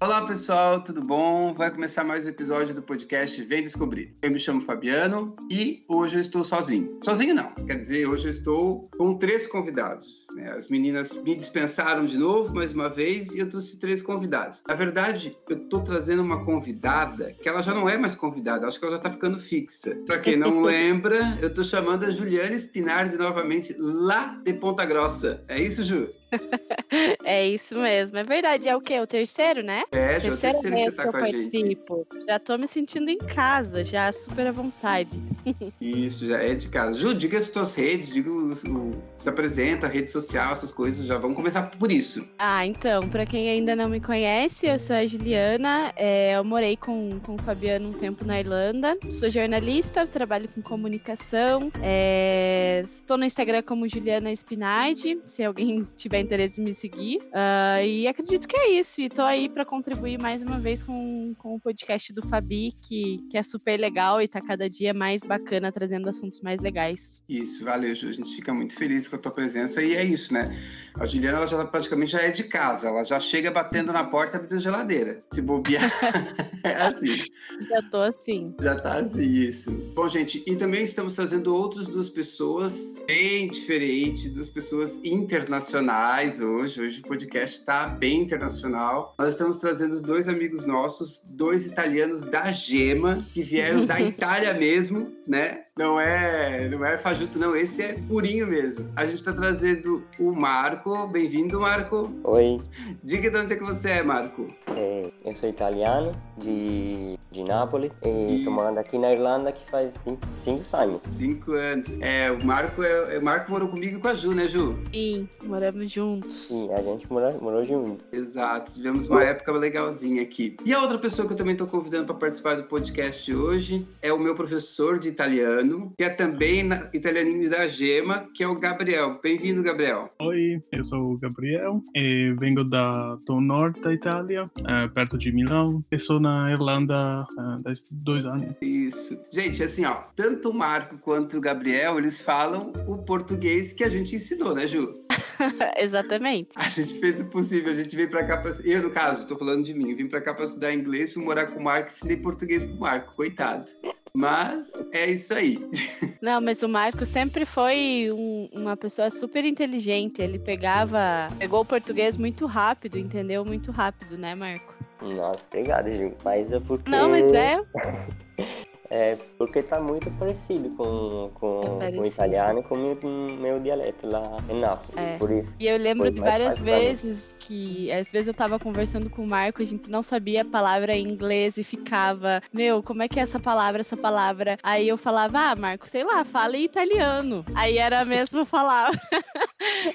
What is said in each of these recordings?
Olá pessoal, tudo bom? Vai começar mais um episódio do podcast Vem Descobrir. Eu me chamo Fabiano e hoje eu estou sozinho. Sozinho não, quer dizer, hoje eu estou com três convidados. Né? As meninas me dispensaram de novo mais uma vez e eu trouxe três convidados. Na verdade, eu estou trazendo uma convidada que ela já não é mais convidada, acho que ela já está ficando fixa. Para quem não lembra, eu estou chamando a Juliana Spinardi novamente lá de Ponta Grossa. É isso, Ju? é isso mesmo, é verdade. É o quê? O terceiro, né? É, já é o terceiro vez que, tá que eu participo. gente. Já tô me sentindo em casa, já super à vontade. Isso, já é de casa. Ju, diga as tuas redes, diga o, o, se apresenta, rede social, essas coisas. Já vamos começar por isso. Ah, então, para quem ainda não me conhece, eu sou a Juliana. É, eu morei com, com o Fabiano um tempo na Irlanda. Sou jornalista, trabalho com comunicação. É, estou no Instagram como Juliana Spinardi, se alguém tiver interesse em me seguir. Uh, e acredito que é isso. E tô aí para contribuir mais uma vez com, com o podcast do Fabi, que, que é super legal e tá cada dia mais bacana, trazendo assuntos mais legais. Isso, valeu, Ju. A gente fica muito feliz com a tua presença. E é isso, né? A Juliana, ela já praticamente já é de casa. Ela já chega batendo na porta abrindo a geladeira. Se bobear, é assim. Já tô assim. Já tá assim, isso. Bom, gente, e também estamos trazendo outras duas pessoas bem diferentes, duas pessoas internacionais hoje. Hoje o podcast está bem internacional. Nós estamos trazendo dois amigos nossos, dois italianos da Gema, que vieram da Itália mesmo, né? Não é, não é fajuto, não. Esse é purinho mesmo. A gente está trazendo o Marco. Bem-vindo, Marco. Oi, Diga de onde é que você é, Marco. é, eu sou italiano, de, de Nápoles, e Isso. estou morando aqui na Irlanda que faz cinco, cinco anos. Cinco anos. É, o Marco, é, o Marco morou comigo e com a Ju, né, Ju? Sim, moramos juntos. Sim, a gente morou, morou junto. Exato, tivemos uma época legalzinha aqui. E a outra pessoa que eu também estou convidando para participar do podcast de hoje é o meu professor de italiano, que é também na, italianinho da Gema, que é o Gabriel. Bem-vindo, Gabriel. Oi, eu sou o Gabriel e vengo da, do norte da Itália, eh, perto de Milão, e sou na Irlanda eh, há dois anos. Isso. Gente, assim, ó, tanto o Marco quanto o Gabriel, eles falam o português que a gente ensinou, né, Ju? Exatamente. A gente fez o possível, a gente veio pra cá pra... Eu, no caso, tô falando de mim, eu vim pra cá pra estudar inglês, fui morar com o Marco e ensinei português pro Marco, coitado. Mas é isso aí. Não, mas o Marco sempre foi um- uma pessoa super inteligente. Ele pegava, pegou o português muito rápido, entendeu? Muito rápido, né, Marco? Nossa, obrigado, Ju. Mas é porque. Não, mas é. É porque tá muito parecido com, com, É com o italiano e com o meu, meu dialeto lá em Nápoles. É. Por isso. E eu lembro de várias vezes que, às vezes eu tava conversando com o Marco, a gente não sabia a palavra em inglês e ficava, meu, como é que é essa palavra, essa palavra? Aí eu falava, ah, Marco, sei lá, fala em italiano. Aí era a mesma palavra.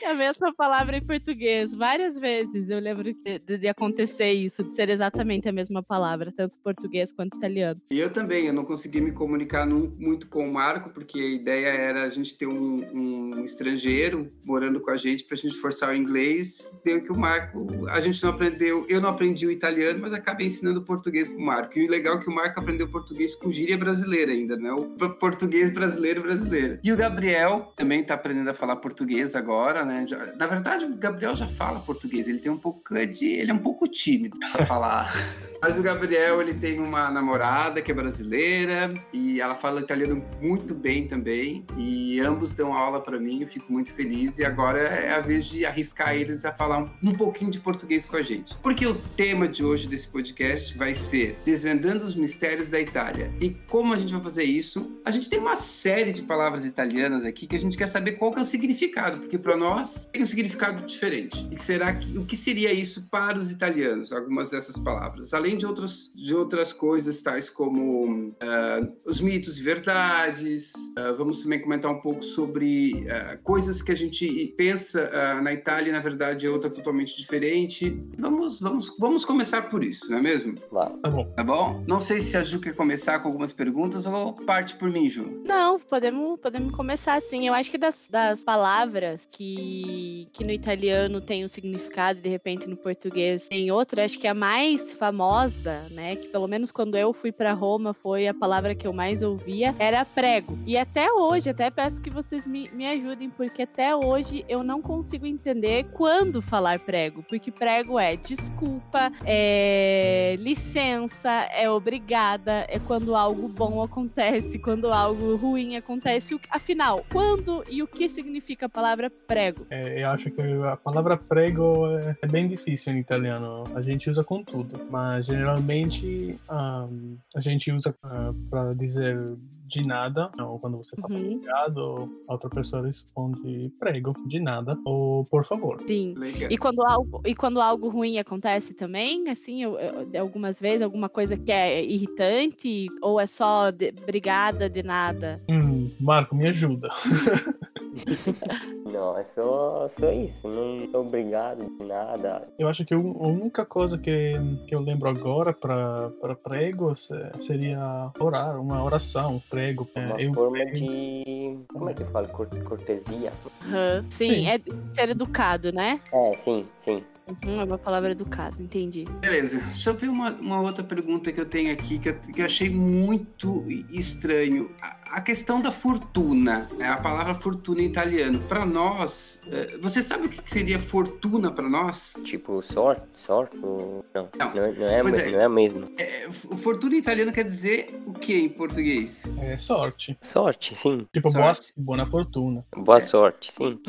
a mesma palavra em português. Várias vezes eu lembro de, de- acontecer isso, de ser exatamente a mesma palavra, tanto português quanto italiano. E eu também, eu não consegui me comunicar num- muito com o Marco, porque a ideia era a gente ter um, um estrangeiro morando com a gente para a gente forçar o inglês. Deu que o Marco, a gente não aprendeu, eu não aprendi o italiano, mas acabei ensinando o português pro Marco. E o legal é que o Marco aprendeu português com gíria brasileira ainda, né? O português brasileiro brasileiro. E o Gabriel também tá aprendendo a falar português agora, né? Já- na verdade, o Gabriel já fala português, ele tem um pouco de, ele é um pouco tímido para falar. Mas o Gabriel, ele tem uma namorada que é brasileira e ela fala italiano muito bem também. E ambos dão aula para mim, eu fico muito feliz. E agora é a vez de arriscar eles a falar um, pouquinho de português com a gente. Porque o tema de hoje desse podcast vai ser Desvendando os Mistérios da Itália. E como a gente vai fazer isso? A gente tem uma série de palavras italianas aqui que a gente quer saber qual que é o significado, porque para nós tem um significado diferente. E será que o que seria isso para os italianos? Algumas dessas palavras, além de outras de outras coisas tais como ah, os mitos e verdades. ah, vamos também comentar um pouco sobre ah, coisas que a gente pensa na Itália, e, na verdade é outra totalmente diferente. Vamos vamos vamos começar por isso, não é mesmo? Vá. Tá bom. Tá bom? Não sei se a Ju quer começar com algumas perguntas ou parte por mim, Ju. Não, podemos, podemos começar assim. Eu acho que das, das palavras que, que no italiano tem um significado e de repente no português tem outro, acho que a mais famosa famosa, né? Que pelo menos quando eu fui para Roma foi a palavra que eu mais ouvia, era prego. E até hoje, até peço que vocês me, me ajudem, porque até hoje eu não consigo entender quando falar prego. Porque prego é desculpa, é licença, é obrigada, é quando algo bom acontece, quando algo ruim acontece. Afinal, quando e o que significa a palavra prego? É, eu acho que a palavra prego é, é, bem difícil em italiano. A gente usa com tudo, mas geralmente um, a gente usa uh, para dizer de nada, ou quando você fala uhum. obrigado, a outra pessoa responde prego, de nada, ou por favor. Sim. E quando algo, e quando algo ruim acontece também, assim, eu, eu, algumas vezes, alguma coisa que é irritante, ou é só de, obrigada de nada? Hum, Marco, me ajuda. Não, é só, só isso. Não sou obrigado de nada. Eu acho que a única coisa que, que eu lembro agora para prego seria orar, uma oração, prego. É, uma eu forma prego. de. Como é que fala? Cortesia? Uhum. Sim, sim, é ser educado, né? É, sim, sim. Uhum, é uma palavra educada, entendi. Beleza. Deixa eu ver uma, uma outra pergunta que eu tenho aqui que eu, que eu achei muito estranho. A, a questão da fortuna, né? a palavra fortuna em italiano. Para nós, eh, você sabe o que seria fortuna para nós? Tipo sorte, sorte? Não, não, não, é, não é, é, não é a mesma. É, fortuna em italiano quer dizer o que em português? É sorte. Sorte, sim. Tipo sorte. boa, boa fortuna. Boa é. sorte, sim.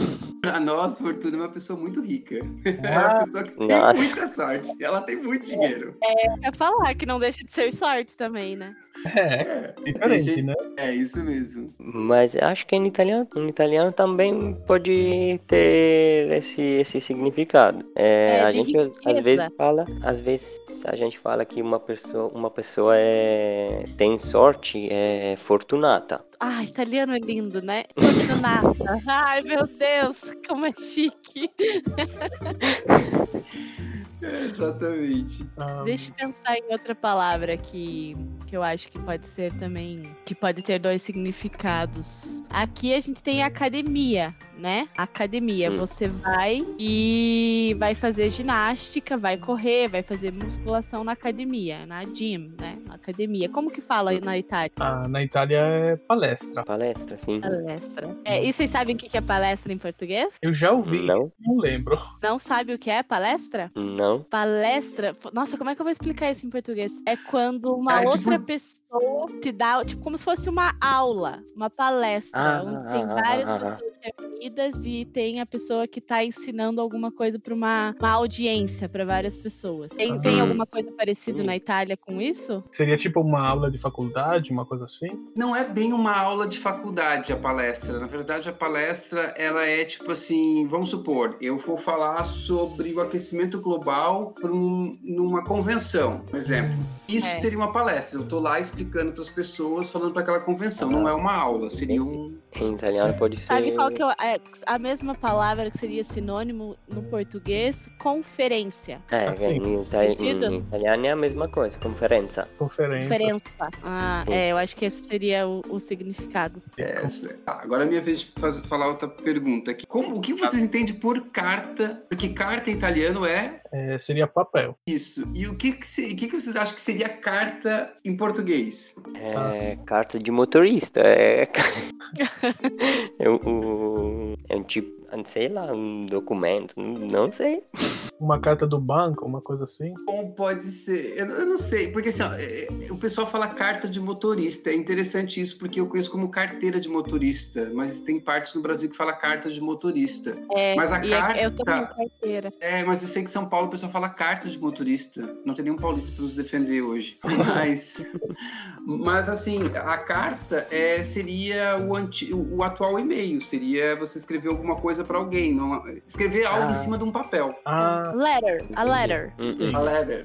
Para nós, fortuna é uma pessoa muito rica. Ah, pessoa que Nossa. tem muita sorte. Ela tem muito dinheiro. É, é falar que não deixa de ser sorte também, né? É, é diferente, gente, né? É isso mesmo. Mas acho que em italiano, em italiano também pode ter esse, esse significado. É, é a gente riqueza. às vezes fala, às vezes a gente fala que uma pessoa, uma pessoa é, tem sorte, é fortunata. Ah, italiano é lindo, né? Fortunata. Ai, meu Deus, como é chique. Exatamente. Ah. Deixa eu pensar em outra palavra que, que eu acho que pode ser também. Que pode ter dois significados. Aqui a gente tem academia, né? Academia. Hum. Você vai e vai fazer ginástica, vai correr, vai fazer musculação na academia, na gym, né? Na academia. Como que fala na Itália? Ah, na Itália é palestra. Palestra, sim. Palestra. É, e vocês sabem o que é palestra em português? Eu já ouvi, não, não lembro. Não sabe o que é palestra? Não. Não. Palestra. Nossa, como é que eu vou explicar isso em português? É quando uma é, outra tipo... pessoa te dá, tipo, como se fosse uma aula, uma palestra, ah, onde tem ah, várias ah, pessoas reunidas e tem a pessoa que está ensinando alguma coisa para uma, uma, audiência para várias pessoas. Tem, tem alguma coisa parecida na Itália com isso? Seria tipo uma aula de faculdade, uma coisa assim? Não é bem uma aula de faculdade a palestra. Na verdade, a palestra ela é tipo assim, vamos supor, eu vou falar sobre o aquecimento global um, numa convenção, por exemplo. Isso é. seria uma palestra. Eu estou lá explicando para as pessoas, falando para aquela convenção. Não é uma aula, seria um. Em italiano pode ser. Sabe qual que é, é a mesma palavra que seria sinônimo no português? Conferência. É, assim. em, italiano, em, italiano é a mesma coisa, conferência. Conferência. Conferência. Ah, Sim. é, eu acho que esse seria o, o significado. É, agora é minha vez de fazer, falar outra pergunta aqui. Como, o que vocês entendem por carta? Porque carta em italiano é é, seria papel. Isso. E o que, que, se, que, que vocês acham que seria carta em português? É, ah. carta de motorista. É, é, um, é um tipo, sei lá, um documento, não sei. Uma carta do banco, uma coisa assim? Ou pode ser, eu, eu não sei, porque assim, ó, é, o pessoal fala carta de motorista, é interessante isso, porque eu conheço como carteira de motorista, mas tem partes no Brasil que fala carta de motorista. É, mas a carta... Eu também carteira. É, mas eu sei que São Paulo o pessoal fala carta de motorista, não tem nenhum paulista para nos defender hoje, mas... mas assim, a carta é, seria o, anti, o atual e-mail, seria você escrever alguma coisa para alguém, não, escrever algo ah. em cima de um papel. Ah. Letter, a letter. Uhum. A letter.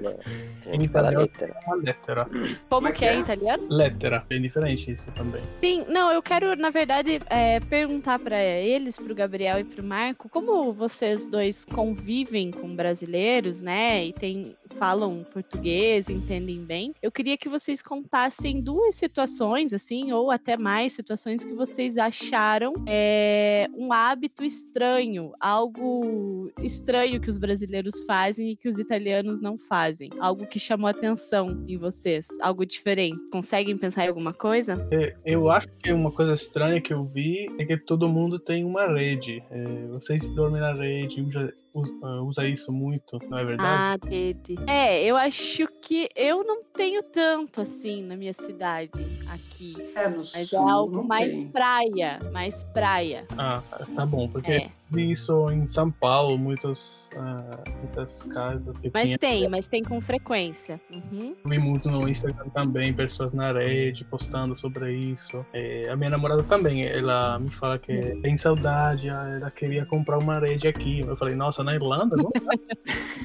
Em italiano é uma lettera. Como que é em italiano? Lettera, bem diferente isso também. Sim, não, eu quero, na verdade, é, perguntar para eles, pro Gabriel e pro Marco, como vocês dois convivem com brasileiros, né? E tem falam português, entendem bem. Eu queria que vocês contassem duas situações, assim, ou até mais situações que vocês acharam é, um hábito estranho, algo estranho que os brasileiros fazem e que os italianos não fazem, algo que chamou atenção em vocês, algo diferente. Conseguem pensar em alguma coisa? É, eu acho que uma coisa estranha que eu vi é que todo mundo tem uma rede. É, vocês dormem na rede, usa, ah, usa isso muito, não é verdade? Ah, Tete. É, eu acho que eu não tenho tanto assim na minha cidade aqui. É, no mas sul, é algo mais tem. praia, mais praia. Ah, tá bom, porque É. vi isso em São Paulo, muitas, ah, muitas casas que Mas tem, mas tem com frequência. Uhum. Vi muito no Instagram também, pessoas na rede postando sobre isso. É, a minha namorada também, ela me fala que tem saudade, ah, ela queria comprar uma rede aqui. Eu falei, nossa, na Irlanda? Não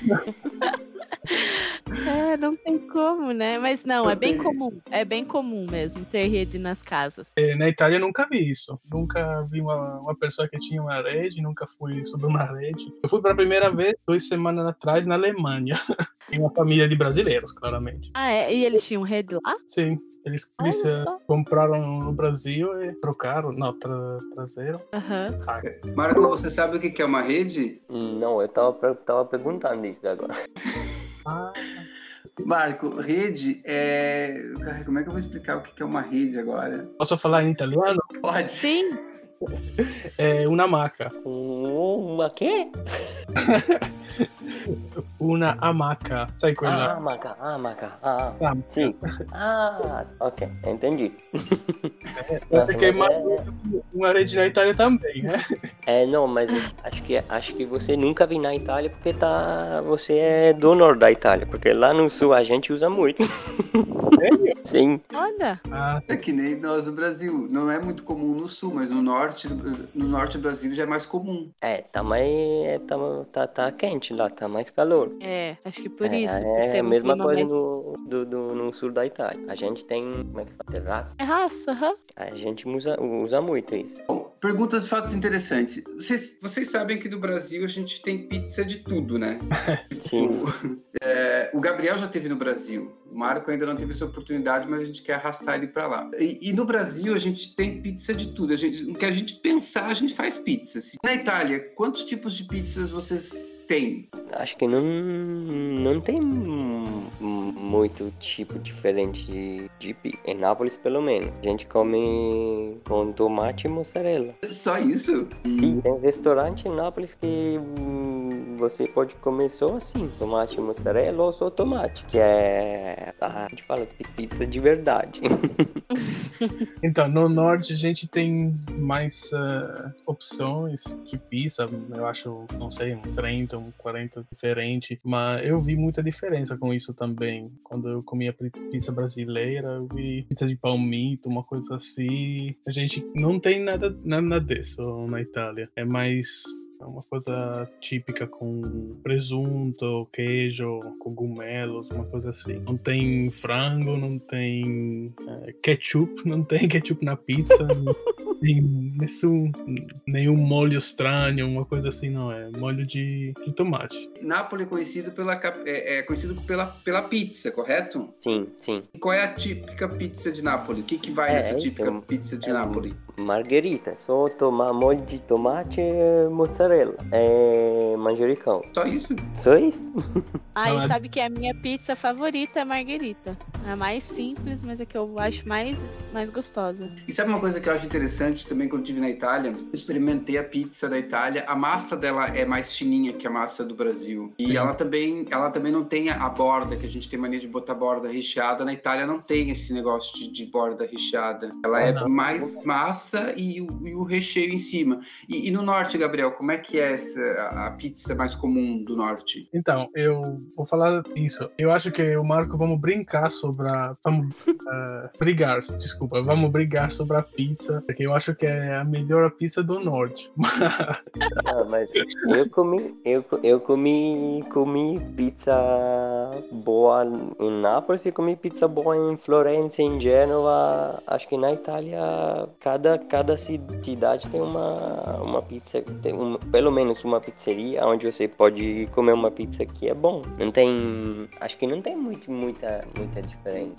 dá. É, não tem como, né? Mas não, é bem comum. É bem comum mesmo ter rede nas casas. É, na Itália eu nunca vi isso. Nunca vi uma, uma pessoa que tinha uma rede, nunca fui sobre uma rede. Eu fui pela primeira vez duas semanas atrás na Alemanha. em uma família de brasileiros, claramente. Ah, é? E eles tinham rede lá? Sim, eles, eles eh, compraram no Brasil e trocaram, não, tra, trazeram. Aham. Ah, Marco, você sabe o que é uma rede? Não, eu tava, tava perguntando isso agora. ah, Marco, rede é. Como é que eu vou explicar o que que é uma rede agora? posso falar em italiano? Pode. Sim. É uma maca. Uma quê? Uma amaca. Sai Ah, quella. maca, ah, maca. Ah, Ah, sim. Ah, ok, entendi. Você quer mais é, uma rede na Itália também, né? é, não, mas acho que, acho que você nunca vem na Itália porque tá, você é do norte da Itália, porque lá no sul a gente usa muito. Sério? Sim, Olha. Ah, É que nem nós do Brasil. Não é muito comum no sul, mas no norte, do- no norte do Brasil já é mais comum. é, tá mais, é, tá, tá, tá quente lá, tá mais calor. É, acho que por é, isso. é a mesma coisa mais- no, do, do- no sul da Itália. A gente tem, como é que fala, terraço? É raça, aham. A gente usa, usa muito isso. Bom, perguntas e fatos interessantes. Vocês, vocês sabem que no Brasil a gente tem pizza de tudo, né? Sim. É, o Gabriel já teve no Brasil. O Marco ainda não teve essa oportunidade, mas a gente quer arrastar ele para lá. E, e no Brasil a gente tem pizza de tudo. A gente, o que a gente pensar, a gente faz pizza. assim. Na Itália, quantos tipos de pizzas vocês têm? Acho que não, não tem mu- muito tipo diferente de, de Em Nápoles, pelo menos. A gente come com tomate e mussarela. Só isso? Sim, tem restaurante em Nápoles que você pode comer só assim, tomate mussarela ou só tomate, que é, a gente fala pi- pizza de verdade. Então, no norte a gente tem mais eh, opções de pizza, eu acho, não sei, um 30, um 40 diferente, mas eu vi muita diferença com isso também. Quando eu comia pi- pizza brasileira, eu vi pizza de palmito, uma coisa assim. A gente não tem nada, nada disso na Itália. É mais é uma coisa típica com presunto, queijo, cogumelos, uma coisa assim. Não tem frango, não tem eh, ketchup, não tem ketchup na pizza, não tem nenhum, nenhum molho estranho, uma coisa assim, não. É molho de, de tomate. Nápoles é conhecido pela, é, é conhecido pela, pela pizza, correto? sim, sim. E qual é a típica pizza de Nápoles? O que, que vai É, nessa isso, típica é um- pizza de é Nápoles? Margherita, só tomar molho de tomate e mussarela. É manjericão. Só isso? Só isso? Ah, Não, e é- sabe que a minha pizza favorita é a marguerita. É a mais simples, mas é que eu acho mais, mais gostosa. E sabe uma coisa que eu acho interessante também quando eu estive na Itália? Eu experimentei a pizza da Itália. A massa dela é mais fininha que a massa do Brasil. E Sim. ela também, ela também não tem a borda, que a gente tem mania de botar borda recheada. Na Itália não tem esse negócio de, de borda recheada. Ela Ah, é não. mais massa e o, e o recheio em cima. E, e no norte, Gabriel, como é que é essa, a, pizza mais comum do norte? Então, eu vou falar isso. Eu acho que o Marco vamos brincar sobre a. Vamos eh, brigar, desculpa. Vamos brigar sobre a pizza, porque eu acho que é a melhor pizza do norte. Ah, mas eu comi, eu, eu comi, comi pizza boa em Nápoles e comi pizza boa em Florença, em Gênova. Acho que na Itália cada, cada cidade tem uma, uma pizza, tem um, pelo menos uma pizzeria onde você pode comer uma pizza que é bom. Não tem, acho que não tem muito, muita, muita diferença.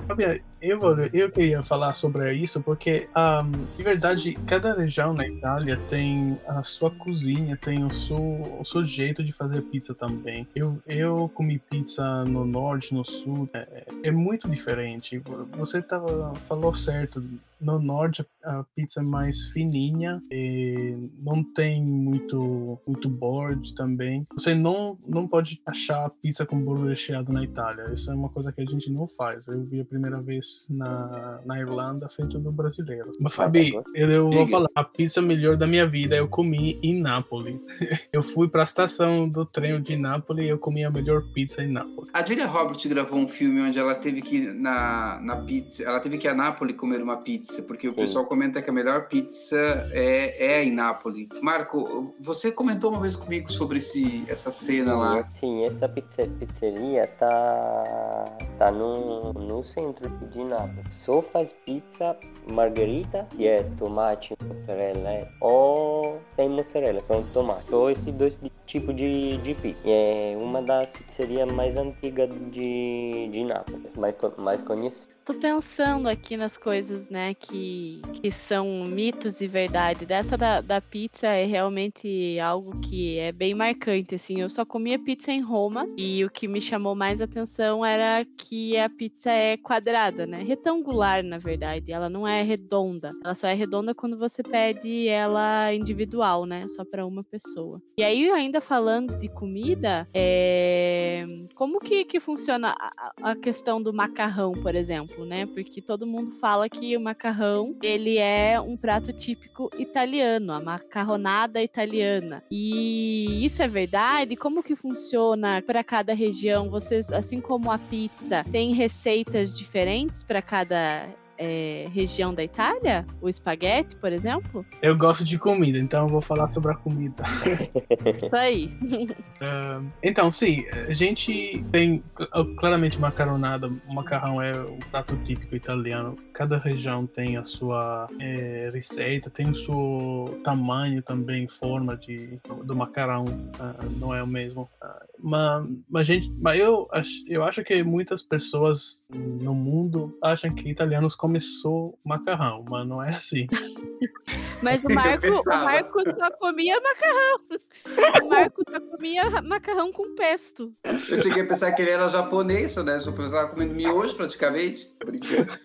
Eu, eu queria falar sobre isso porque, um, de verdade, cada região na Itália tem a sua cozinha, tem o seu, o seu jeito de fazer pizza também. Eu, eu comi pizza no norte, no sul, é, é muito diferente. Você tava, falou certo no norte a pizza é mais fininha e não tem muito muito board também. Você não não pode achar pizza com bolo recheado na Itália. Isso é uma coisa que a gente não faz. Eu vi a primeira vez na, na Irlanda feito do brasileiro. Mas Fabi, eu, eu vou falar, a pizza melhor da minha vida eu comi em Nápoles. eu fui para a estação do trem de Nápoles e eu comi a melhor pizza em Nápoles. A Julia Roberts gravou um filme onde ela teve que ir na na pizza, ela teve que ir a Nápoles comer uma pizza pizza, porque Sim. o pessoal comenta que a melhor pizza é, é em Nápoles. Marco, você comentou uma vez comigo sobre esse, essa cena lá. Sim, essa pizza, pizzeria tá, tá no, no centro de Nápoles. Só faz pizza margarita, que é tomate, mozzarella, ou sem mozzarella, só tomate. Só esses dois tipos de, de. É uma das pizzerias mais antigas de, de Nápoles, mais, mais conhecida. Tô pensando aqui nas coisas, né, que, que são mitos e verdade. Dessa da, da pizza é realmente algo que é bem marcante, assim. Eu só comia pizza em Roma e o que me chamou mais atenção era que a pizza é quadrada, né? Retangular, na verdade. Ela não é redonda. Ela só é redonda quando você pede ela individual, né? Só para uma pessoa. E aí, ainda falando de comida, é... como que, que funciona a, a questão do macarrão, por exemplo? exemplo, né? Porque todo mundo fala que o macarrão, ele é um prato típico italiano, a macarronada italiana. E isso é verdade? Como que funciona para cada região? Vocês, assim como a pizza, tem receitas diferentes para cada é, região da Itália? O espaguete, por exemplo? Eu gosto de comida, então eu vou falar sobre a comida. Isso aí. Uh, então, sim, a gente tem claramente macaronada. O macarrão é um prato típico italiano. Cada região tem a sua é, receita, tem o seu tamanho também, forma de, do macarrão. Uh, não é o mesmo. Uh, mas, mas, gente, mas eu, eu acho que muitas pessoas no mundo acham que italianos começou macarrão, mas não é assim. Mas o Marco, o Marco só comia macarrão. O Marco só comia macarrão com pesto. Eu cheguei a pensar que ele era japonês, né? Só estava comendo miojo praticamente. Brincando.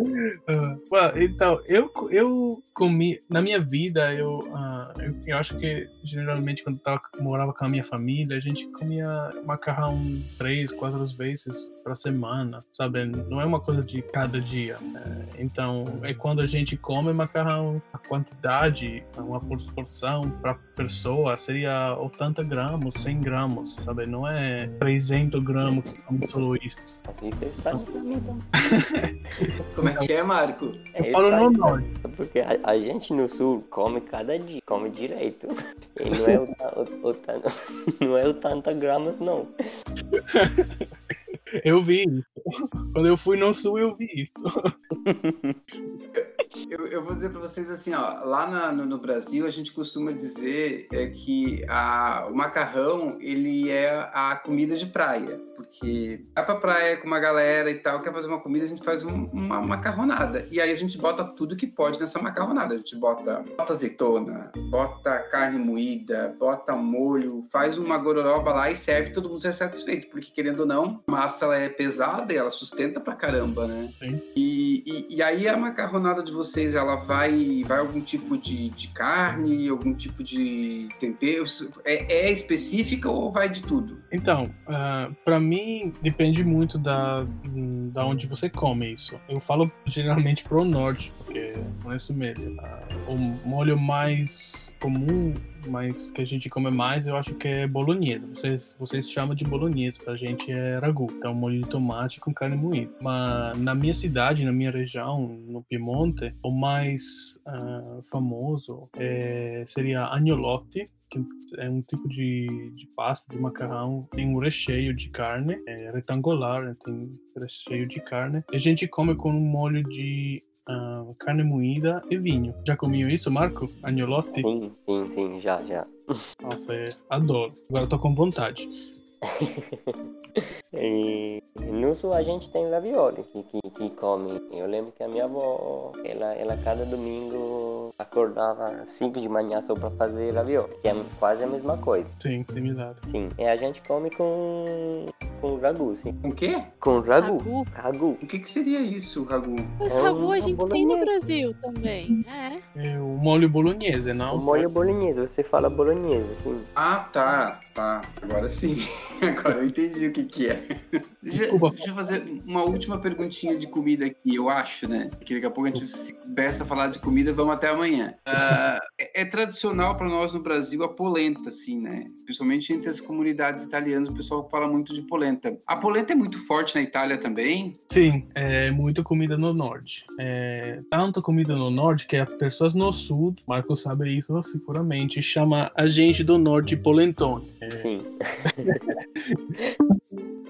Uh, well, então, eu, eu comi, na minha vida, eu, uh, eu, eu, acho que geralmente quando eu tava, morava com a minha família, a gente comia macarrão três, quatro vezes pra semana, sabe? Não é uma coisa de cada dia. Né? Então, é quando a gente come macarrão, a quantidade, uma porção pra pessoa seria 80 gramas, 100 gramas, sabe? Não é 300 gramas como falou isso. Assim você está Como é que é, Marco? Eu é, falo no norte. Porque a, a, gente no sul come cada dia, come direito. E não é o, o, o, não é o tanta gramas, não. Eu vi isso. Quando eu fui no sul, eu vi isso. Eu, eu vou dizer para vocês assim, ó, lá na, no, no, Brasil a gente costuma dizer é que a, o macarrão ele é a comida de praia, porque vai pra praia com uma galera e tal, quer fazer uma comida, a gente faz um, uma macarronada. E aí a gente bota tudo que pode nessa macarronada. A gente bota, bota azeitona, bota carne moída, bota molho, faz uma gororoba lá e serve, todo mundo é satisfeito, porque querendo ou não, massa massa ela é pesada e ela sustenta pra caramba, né? Sim. E, e, e, aí a macarronada de vocês, ela vai, vai algum tipo de, de carne, algum tipo de tempero? É, é específica ou vai de tudo? Então, uh, ah, para mim depende muito da, da onde você come isso. Eu falo geralmente pro norte, porque conheço melhor. Uh, o molho mais comum mas que a gente come mais, eu acho que é bolonhesa. Vocês, vocês chamam de bolonhesa, pra gente é ragu. Então, molho de tomate com carne moída. Mas na minha cidade, na minha região, no Piemonte, o mais uh, famoso é, seria agnolotti, que é um tipo de, de pasta, de macarrão, tem um recheio de carne, é retangular, né? tem recheio de carne. E a gente come com um molho de uh, carne moída e vinho. Já comiu isso, Marco? Agnolotti? Sim, sim, sim, já, já. Nossa, é, adoro. Agora tô com vontade. e no sul a gente tem ravioli que, que, que come. Eu lembro que a minha avó, ela, ela cada domingo acordava às 5 de manhã só para fazer ravioli, que é quase a mesma coisa. Sim, similar. Sim, e a gente come com com ragu, sim. Com o quê? Com ragu. Ragu. Ragu. O que, que seria isso, ragu? Mas É ragu a uma gente tem no Brasil também. É. É o molho bolonhese, não? O molho bolonhesa, você fala bolonhesa, sim. Ah, tá, tá. Agora sim. Agora eu entendi o que que é. Deixa, Desculpa. deixa eu fazer uma última perguntinha de comida aqui, eu acho, né? Que daqui a pouco a gente se besta falar de comida, vamos até amanhã. Ah, é, é tradicional para nós no Brasil a polenta, assim, né? Principalmente entre as comunidades italianas, o pessoal fala muito de polenta. A polenta é muito forte na Itália também. Sim, é muito comida no norte. É, tanto comida no norte que as pessoas no sul, Marco sabe isso seguramente, chama a gente do norte de polentone. Sim.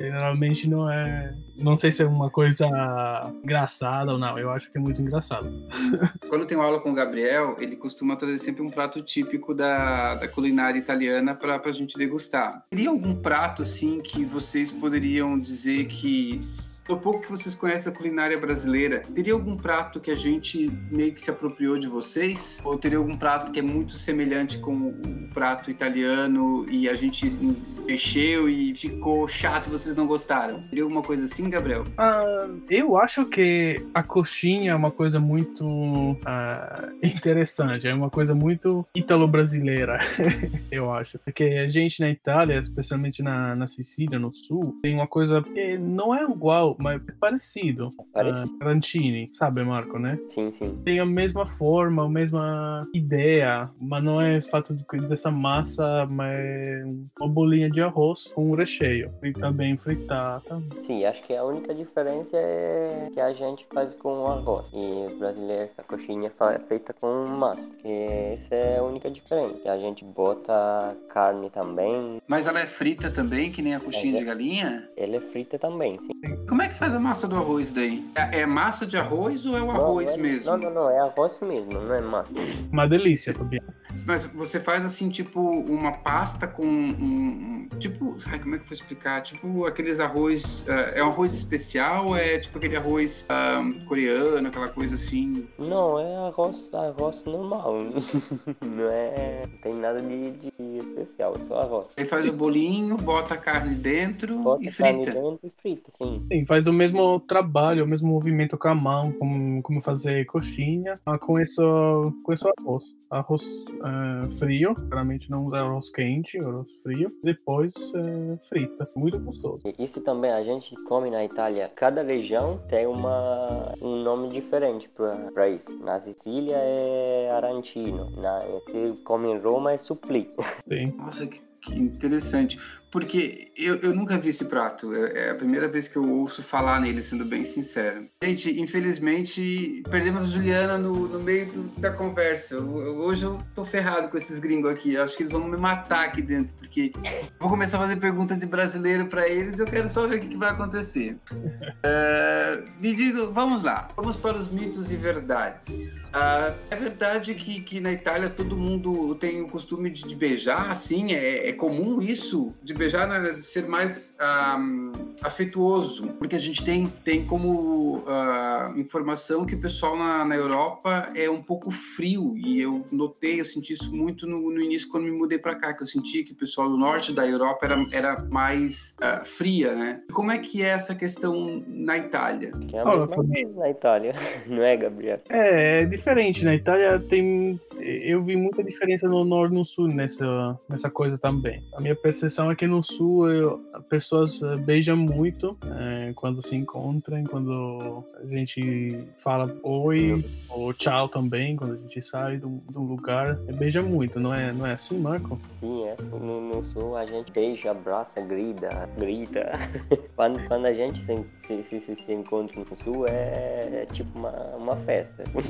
Generalmente não é. Não sei se é uma coisa engraçada ou não. Eu acho que é muito engraçado. Quando eu tenho aula com o Gabriel, ele costuma trazer sempre um prato típico da, da culinária italiana para a gente degustar. Teria algum prato, assim, que vocês poderiam dizer que do pouco que vocês conhecem a culinária brasileira, teria algum prato que a gente meio que se apropriou de vocês? Ou teria algum prato que é muito semelhante com o prato italiano e a gente mexeu e ficou chato e vocês não gostaram? Teria alguma coisa assim, Gabriel? Ah, eu acho que a coxinha é uma coisa muito ah, interessante, é uma coisa muito italo-brasileira, eu acho. Porque a gente na Itália, especialmente na, na Sicília, no sul, tem uma coisa que não é igual, mas é parecido. Parecido. Ah, Rantini, sabe, Marco, né? Sim, sim. Tem a mesma forma, a mesma ideia, mas não é fato de, dessa massa, mas é uma bolinha de arroz com um recheio. Frita bem fritada. Sim, acho que a única diferença é que a gente faz com arroz. E o brasileiro, essa coxinha é feita com massa. E essa é a única diferença. A gente bota carne também. Mas ela é frita também, que nem a coxinha de galinha? Ela é frita também, sim. Como é que faz a massa do arroz daí? É, é massa de arroz ou é o arroz não, não é- mesmo? Não, não, não. É arroz mesmo, não é massa. Uma delícia, Fabiano. Mas você faz assim, tipo, uma pasta com um. um- tipo. Ai, como é que eu vou explicar? Tipo aqueles arroz. ah, é um arroz especial ou é tipo aquele arroz ah, coreano, aquela coisa assim? Não, é arroz, arroz normal. não é. Não tem nada de, de especial, é só arroz. Aí faz o bolinho, bota a carne dentro Bota e carne frita. dentro e frita, sim. Sim, faz o mesmo trabalho, o mesmo movimento com a mão, como, como fazer coxinha, mas com esse, com esse arroz. Arroz eh, frio, geralmente não usa arroz quente, arroz frio, depois eh, frita. Muito gostoso. Isso também a gente come na Itália. Cada região tem uma, um nome diferente para isso. Na Sicília é arancino. Na que come em Roma é supplì. Sim. Nossa, que, que interessante. Porque eu, eu nunca vi esse prato. É, é a primeira vez que eu ouço falar nele, sendo bem sincero. Gente, infelizmente, perdemos a Juliana no, no meio do- da conversa. Eu- eu- hoje eu tô ferrado com esses gringos aqui. Eu acho que eles vão me matar aqui dentro, porque vou começar a fazer pergunta de brasileiro para eles e eu quero só ver o que, que vai acontecer. É, me diga, vamos lá. Vamos para os mitos e verdades. Ah, é verdade que, que na Itália todo mundo tem o costume de, de beijar, assim? É, é comum isso? De beijar, né, de ser mais ah, afetuoso? Porque a gente tem, tem como ah, informação que o pessoal na, na Europa é um pouco frio. E eu notei, eu senti isso muito no, no início quando me mudei para cá, que eu senti que o pessoal do norte da Europa era, era mais ah, fria, né? Como é que é essa questão na Itália? Que é a Olha, mesma na Itália. Não é, Gabriel? É, é diferente. Na Itália tem. Eu vi muita diferença no norte e no sul nessa, nessa coisa também. A minha percepção é que no sul eu, as pessoas eh, beijam muito eh, quando se encontram, quando a gente fala oi ou tchau também, quando a gente sai de um, de um lugar. Eh, Beija muito, não é, não é assim, Marco? Sim, é. No, no sul a gente beija, abraça, grita, grita. quando, quando a gente se, se, se, se- se encontra no sul é, é tipo uma, uma festa.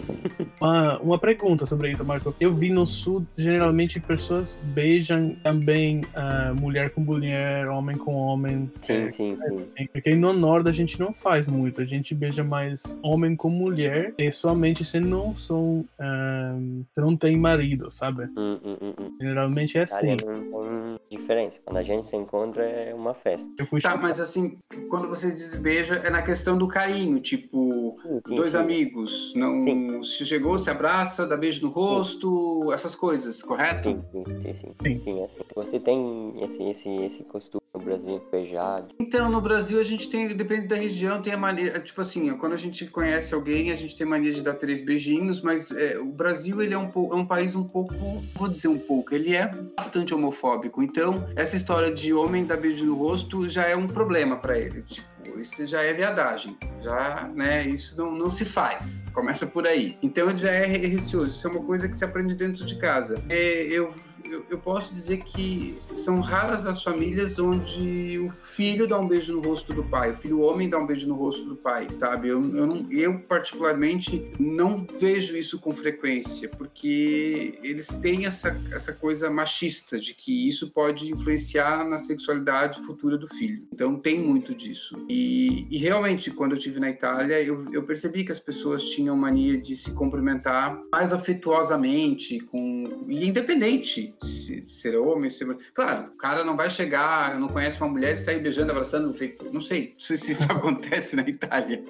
Uma, uma pergunta sobre isso, Marco. Eu vi no sul, geralmente pessoas beijam também uh, mulher com mulher, homem com homem. Sim, é, sim, sim. Porque no norte a gente não faz muito. A gente beija mais homem com mulher e somente se não são. Uh, se não tem marido, sabe? Hum, hum, hum, hum. Geralmente é assim. Não tem diferença. Quando a gente se encontra é uma festa. Eu fui tá, mas assim, quando você diz beija, é na questão do carinho, tipo, sim, sim, dois sim. amigos. Não se chegou, se abraça, dá beijo no rosto, essas coisas, correto? Sim, sim, sim. sim. sim assim. Você tem esse, esse, esse costume no Brasil beijado? Então, no Brasil a gente tem, depende da região, tem a mania, tipo assim, quando a gente conhece alguém, a gente tem mania de dar três beijinhos, mas é, o Brasil ele é um, é um país um pouco, vou dizer um pouco, ele é bastante homofóbico. Então, essa história de homem dar beijo no rosto já é um problema para ele. Tipo, isso já é viadagem, já, né, isso não, não se faz. Começa por aí. Então, ele já é receoso. Isso é uma coisa que se aprende dentro de casa. É, eu eu, eu, posso dizer que são raras as famílias onde o filho dá um beijo no rosto do pai, o filho homem dá um beijo no rosto do pai, sabe? Eu, eu, não, eu particularmente não vejo isso com frequência, porque eles têm essa, essa coisa machista de que isso pode influenciar na sexualidade futura do filho. Então tem muito disso. E, e realmente, quando eu estive na Itália, eu, eu percebi que as pessoas tinham mania de se cumprimentar mais afetuosamente, com e independente se, ser homem, ser Claro, o cara não vai chegar, não conhece uma mulher e sair beijando, abraçando, não sei, se isso acontece na Itália,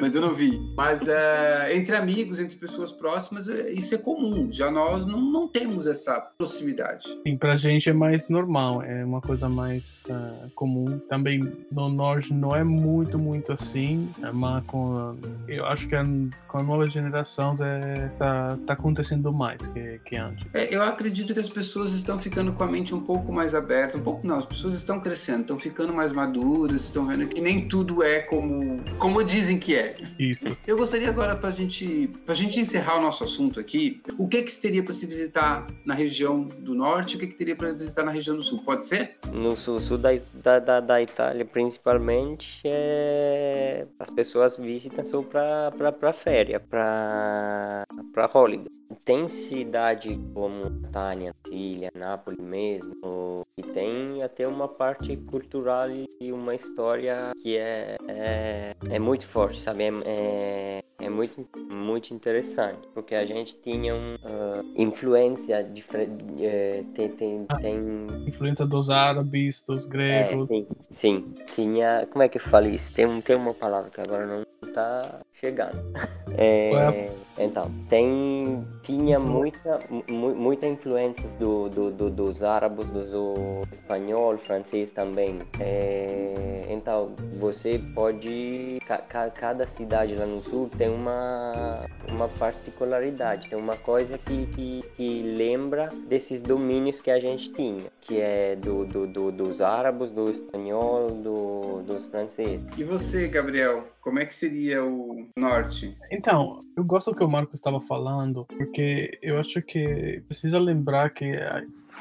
mas eu não vi. Mas é, entre amigos, entre pessoas próximas, é, isso é comum. Já nós não, não temos essa proximidade. Sim, pra gente é mais normal, é uma coisa mais uh, comum. Também no norte não é muito, muito assim, é mas com, eu acho que com a nova geração é, tá, tá acontecendo mais que, que antes. É, eu acredito que as pessoas estão ficando com a mente um pouco mais aberta, um pouco não, as pessoas estão crescendo, estão ficando mais maduras, estão vendo que nem tudo é como, como dizem que é. Isso. Eu gostaria agora para gente, a gente encerrar o nosso assunto aqui, o que que teria para se visitar na região do norte, o que que teria para visitar na região do sul, pode ser? No sul, sul da, da, da Itália, principalmente, é... as pessoas visitam só para para férias, para para holiday. Tem cidade como Tânia, Sicília, Nápoles mesmo, e tem até uma parte cultural e uma história que é, é, é muito forte, sabe? É, é, é, muito, muito interessante, porque a gente tinha uh, influência diferente, é, tem, tem, tem... Influência dos árabes, dos gregos. É, sim, sim. Tinha, como é que eu falo isso? Tem, tem uma palavra que agora não está chegando. É, então, tem, tinha muita, muita influência do, do, do, dos árabes, do, do espanhol, francês também. É, então, você pode. Ca, cada cidade lá no sul tem uma, uma particularidade, tem uma coisa que, que, que lembra desses domínios que a gente tinha, que é do, do, do dos árabes, do espanhol, do, dos franceses. E você, Gabriel? Como é que seria o norte? Então, eu gosto do que o Marcos estava falando, porque eu acho que precisa lembrar que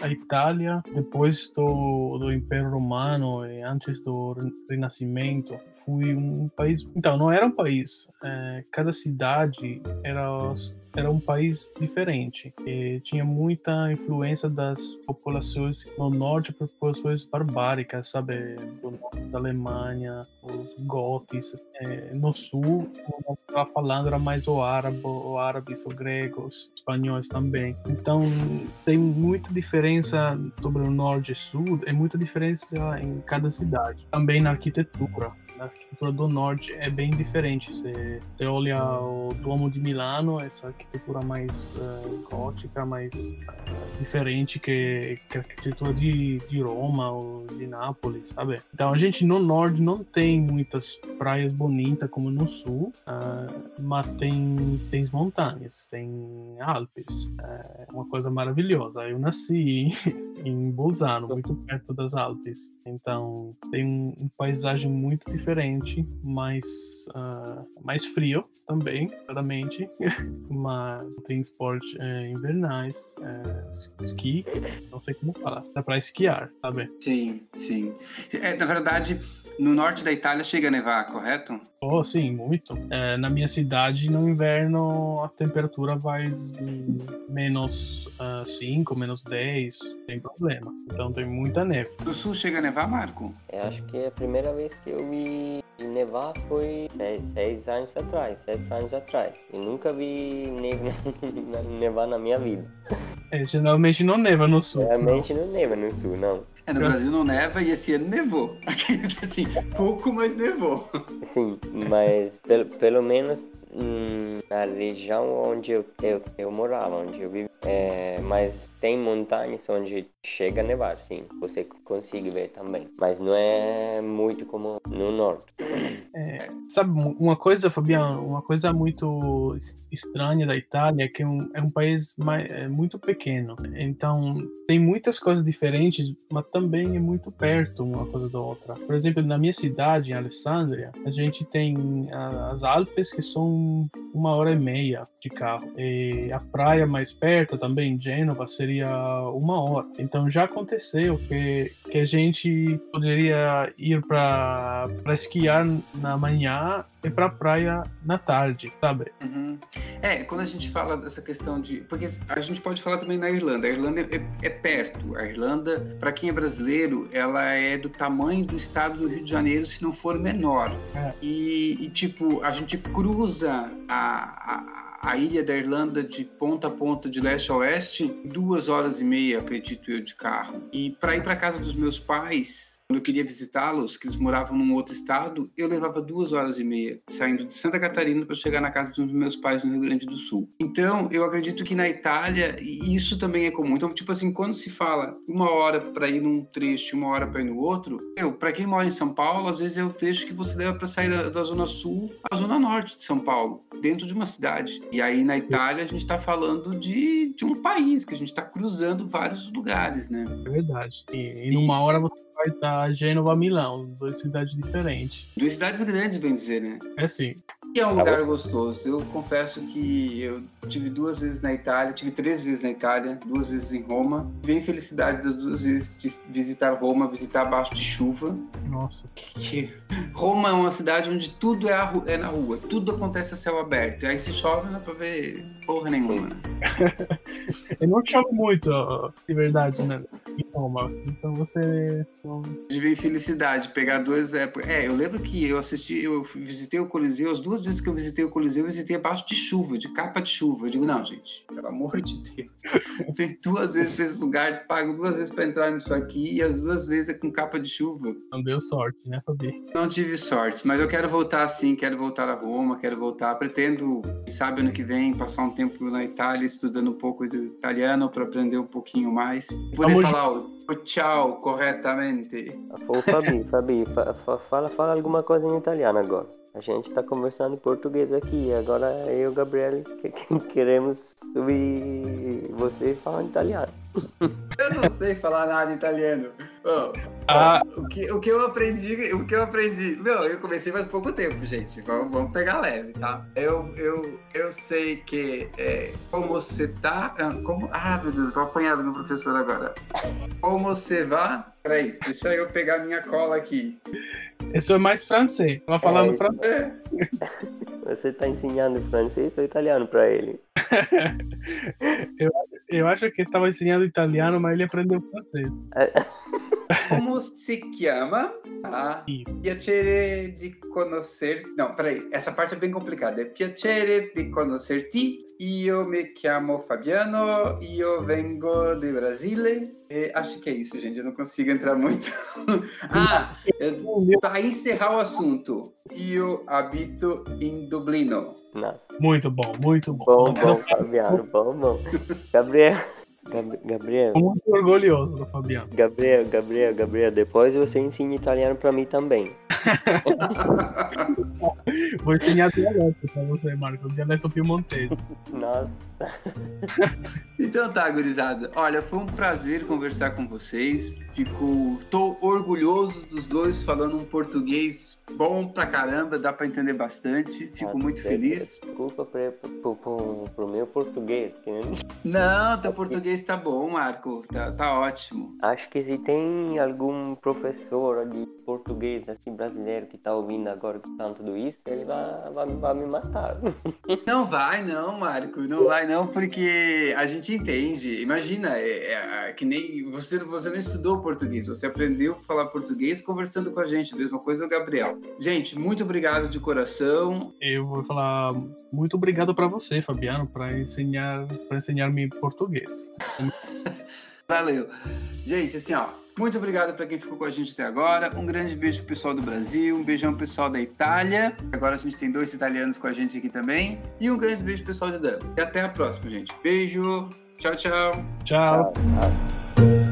a Itália, depois do, do Império Romano e antes do Renascimento, foi um país. Então, não era um país. É, cada cidade era era um país diferente. E tinha muita influência das populações no norte, populações barbáricas, sabe? Do norte da Alemanha, os gotes. É, no sul, como eu estava falando, era mais o árabe, o árabes, os gregos, os espanhóis também. Então, tem muita diferença sobre o norte e sul, é muita diferença em cada cidade. Também na arquitetura a arquitetura do norte é bem diferente. Você, você olha o Duomo de Milano, essa arquitetura mais uh, gótica, mais uh, diferente que, que, a arquitetura de, de Roma ou de Nápoles, sabe? Então a gente no norte não tem muitas praias bonitas como no sul, uh, mas tem, tem montanhas, tem Alpes, é uma coisa maravilhosa. Eu nasci em, em Bolzano, muito perto das Alpes, então tem um, um paisagem muito diferente diferente, mais, uh, mais frio também, claramente. Mas tem esporte é, invernais, é, esqui, não sei como falar. Dá pra esquiar, sabe? Sim, sim. É, na verdade, No norte da Itália chega a nevar, correto? Oh, sim, muito. É, na minha cidade, no inverno, a temperatura vai menos 5, uh, menos 10, sem problema. Então tem muita neve. No sul chega a nevar, Marco? Eu acho que a primeira vez que eu vi nevar foi seis, seis anos atrás, sete anos atrás. E nunca vi neve, nevar na minha vida. É, geralmente não neva no sul. Geralmente não, não neva no sul, não. É, no Brasil não neva e esse ano nevou. assim, pouco, mas nevou. Sim, mas pelo, pelo menos na região onde eu, eu, eu morava, onde eu vivi. É, mas tem montanhas onde chega a nevar, sim. Você consegue ver também. Mas não é muito como no norte. É, sabe, uma coisa, Fabiano, uma coisa muito estranha da Itália é que é um, é um país mais, é muito pequeno. Então, tem muitas coisas diferentes, mas também é muito perto uma coisa da outra. Por exemplo, na minha cidade, em Alessandria, a gente tem as Alpes, que são uma hora e meia de carro. E a praia mais perto também, Gênova, seria uma hora. Então já aconteceu que, que a gente poderia ir para esquiar na manhã e para praia na tarde, sabe? Uhum. É, quando a gente fala dessa questão de. Porque a gente pode falar também na Irlanda. A Irlanda é, é perto. A Irlanda, para quem é brasileiro, ela é do tamanho do estado do Rio de Janeiro, se não for menor. É. E, e, tipo, a gente cruza a, a a ilha da Irlanda de ponta a ponta, de leste a oeste, duas horas e meia, acredito eu, de carro. E para ir para casa dos meus pais, quando eu queria visitá-los, que eles moravam num outro estado, eu levava duas horas e meia saindo de Santa Catarina para chegar na casa dos meus pais no Rio Grande do Sul. Então, eu acredito que na Itália isso também é comum. Então, tipo assim, quando se fala uma hora para ir num trecho, uma hora para ir no outro, eu, para quem mora em São Paulo, às vezes é o trecho que você leva para sair da, da, zona sul à zona norte de São Paulo, dentro de uma cidade. E aí na Itália a gente está falando de, de um país que a gente está cruzando vários lugares, né? É verdade. E, e numa hora você vai estar Gênova a Milão, duas cidades diferentes. Duas cidades grandes, bem dizer, né? É sim. E é um lugar gostoso. Eu confesso que eu tive duas vezes na Itália, tive três vezes na Itália, duas vezes em Roma. Tive a infelicidade das duas vezes de visitar Roma, visitar abaixo de chuva. Nossa. Que Roma é uma cidade onde tudo é, é na rua, tudo acontece a céu aberto. E aí se chove, não dá pra ver porra nenhuma. Eu não chove muito, de verdade, né? Em Roma. Então você. Tive a infelicidade de pegar duas épocas. É, eu lembro que eu assisti, eu visitei o Coliseu, as duas vezes que eu visitei o Coliseu, eu visitei abaixo de chuva, de capa de chuva. Eu digo, não, gente, pelo amor de Deus. Eu fui duas vezes pra esse lugar, pago duas vezes pra entrar nisso aqui, e as duas vezes é com capa de chuva. Não deu sorte, né, Fabi? Não tive sorte, mas eu quero voltar sim, quero voltar a Roma, quero voltar. Pretendo, quem sabe, ano que vem, passar um tempo na Itália estudando um pouco de italiano para aprender um pouquinho mais. Poder Vamos... falar o tchau corretamente. Ô, Fabi, Fabi, fala, fala alguma coisa em italiano agora. A gente está conversando em português aqui. Agora eu e o Gabriel que, que queremos subir você falar em italiano. Eu não sei falar nada italiano. Oh, ah. o, que, o que eu aprendi, o que eu aprendi. Meu, eu comecei faz pouco tempo, gente. Vamos, vamos pegar leve, tá? Eu, eu, eu sei que é, como você tá. Ah, como, ah, meu Deus, tô apanhado no professor agora. Como você vai? Peraí, deixa eu pegar minha cola aqui. Isso é mais francês. Tava falando é, francês. É. Você tá ensinando francês ou italiano para ele? eu, eu acho que ele tava ensinando italiano, mas ele aprendeu francês. É. Como se chama? Ah, piacere di conoscer. Não, peraí, essa parte é bem complicada. É piacere di conoscerti. Io me chiamo Fabiano, io vengo de Brasile. E acho que é isso, gente. Eu não consigo entrar muito. ah, para encerrar o assunto, io habito em Dublino. Nossa. Muito bom, muito bom. Bom, bom, Fabiano, bom, bom. Gabriel. Gabriel. Muito orgulhoso do Fabiano. Gabriel, Gabriel, Gabriel, depois você ensina italiano para mim também. Vou ensinar dialeto pra você, Marco. Dialeto piemontês. Nossa. então tá, gurizada. Olha, foi um prazer conversar com vocês. Fico. tô orgulhoso dos dois falando um português bom pra caramba, dá pra entender bastante. Fico muito feliz. Desculpa pro, pro, pro, pro meu português. Não, teu português tá bom, Marco. Tá, tá ótimo. Acho que se tem algum professor de português assim brasileiro que tá ouvindo agora que tá tudo isso, ele vai, vai, vai me matar. Não vai, não, Marco. Não vai, não, porque a gente entende. Imagina, é, é que nem você, você não estudou português, você aprendeu a falar português conversando com a gente. Mesma coisa o Gabriel. Gente, muito obrigado de coração. Eu vou falar muito obrigado para você, Fabiano, para ensinar para ensinar-me português. Valeu. Gente, assim, ó, muito obrigado para quem ficou com a gente até agora. Um grande beijo pro pessoal do Brasil, um beijão pro pessoal da Itália. Agora a gente tem dois italianos com a gente aqui também. E um grande beijo pro pessoal de Dublin. E até a próxima, gente. Beijo. Tchau, tchau. Tchau. tchau.